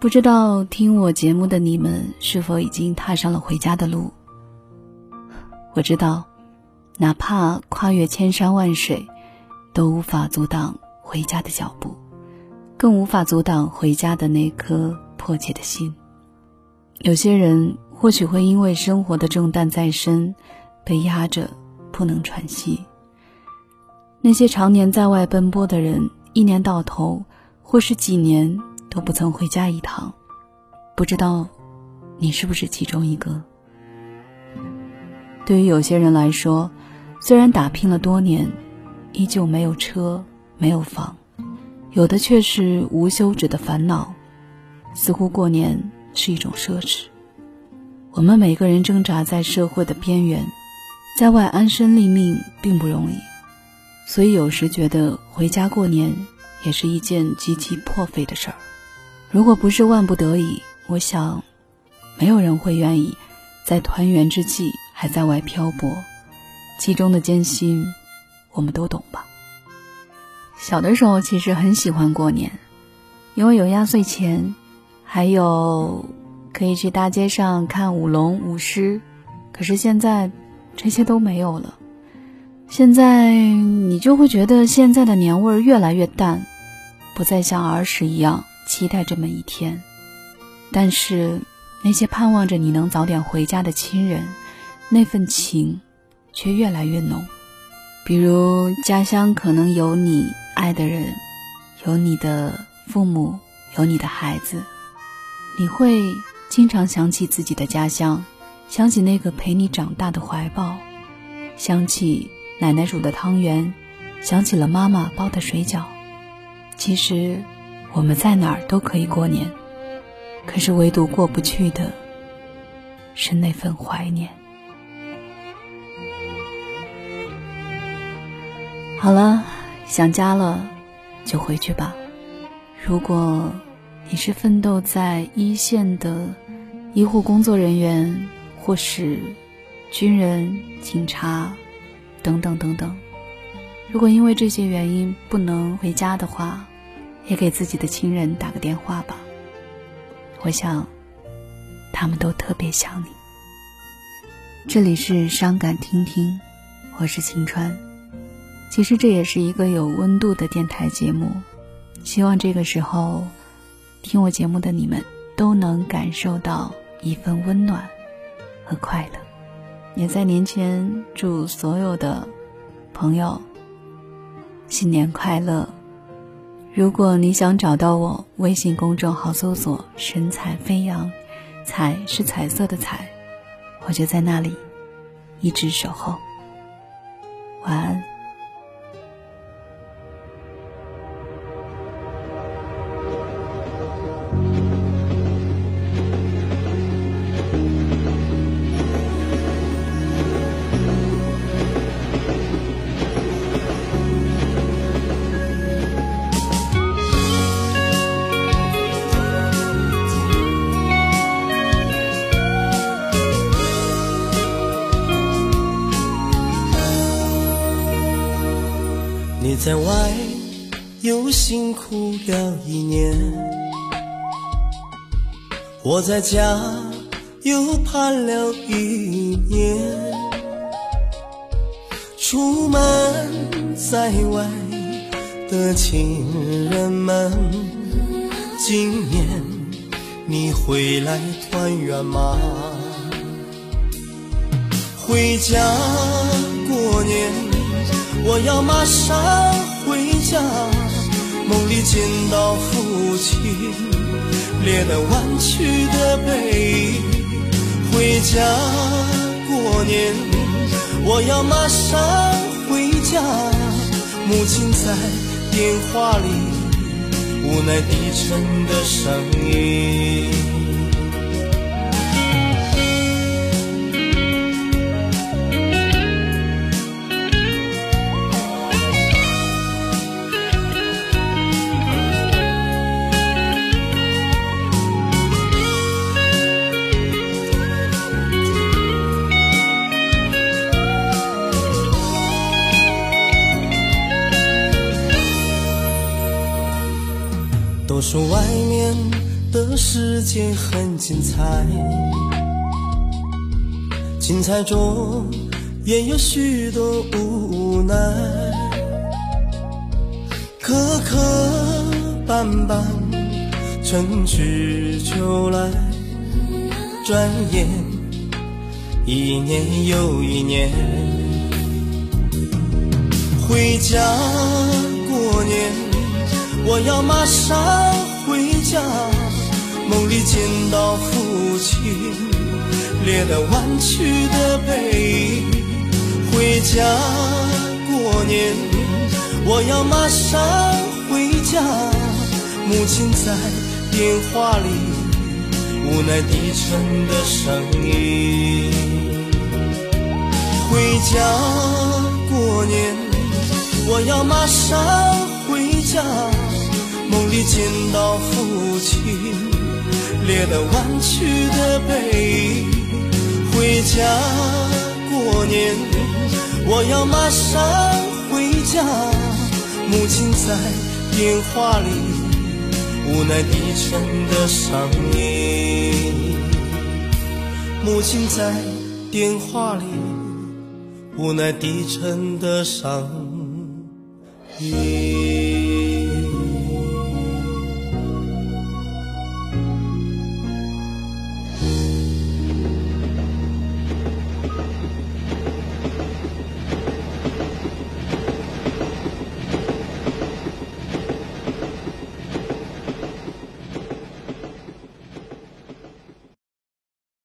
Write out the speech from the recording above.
不知道听我节目的你们是否已经踏上了回家的路？我知道，哪怕跨越千山万水，都无法阻挡回家的脚步，更无法阻挡回家的那颗迫切的心。有些人或许会因为生活的重担在身，被压着不能喘息。那些常年在外奔波的人，一年到头，或是几年。都不曾回家一趟，不知道你是不是其中一个？对于有些人来说，虽然打拼了多年，依旧没有车，没有房，有的却是无休止的烦恼，似乎过年是一种奢侈。我们每个人挣扎在社会的边缘，在外安身立命并不容易，所以有时觉得回家过年也是一件极其破费的事儿。如果不是万不得已，我想，没有人会愿意在团圆之际还在外漂泊，其中的艰辛，我们都懂吧。小的时候其实很喜欢过年，因为有压岁钱，还有可以去大街上看舞龙舞狮。可是现在，这些都没有了。现在你就会觉得现在的年味儿越来越淡，不再像儿时一样。期待这么一天，但是那些盼望着你能早点回家的亲人，那份情却越来越浓。比如家乡可能有你爱的人，有你的父母，有你的孩子，你会经常想起自己的家乡，想起那个陪你长大的怀抱，想起奶奶煮的汤圆，想起了妈妈包的水饺。其实。我们在哪儿都可以过年，可是唯独过不去的是那份怀念。好了，想家了就回去吧。如果你是奋斗在一线的医护工作人员，或是军人、警察等等等等，如果因为这些原因不能回家的话，也给自己的亲人打个电话吧，我想，他们都特别想你。这里是伤感听听，我是晴川。其实这也是一个有温度的电台节目，希望这个时候听我节目的你们都能感受到一份温暖和快乐。也在年前祝所有的朋友新年快乐。如果你想找到我，微信公众号搜索“神采飞扬”，彩是彩色的彩，我就在那里，一直守候。晚安。你在外又辛苦了一年，我在家又盼了一年。出门在外的亲人们，今年你回来团圆吗？回家过年。我要马上回家，梦里见到父亲脸弯曲的背影。回家过年，我要马上回家，母亲在电话里无奈低沉的声音。都说外面的世界很精彩，精彩中也有许多无奈，磕磕绊绊，春去秋来，转眼一年又一年，回家过年，我要马上回家。梦里见到父亲，脸蛋弯曲的背影。回家过年，我要马上回家。母亲在电话里无奈低沉的声音。回家过年，我要马上回家。见到父亲。脸蛋弯曲的背影，回家过年，我要马上回家。母亲在电话里无奈低沉的声音，母亲在电话里无奈低沉的声音。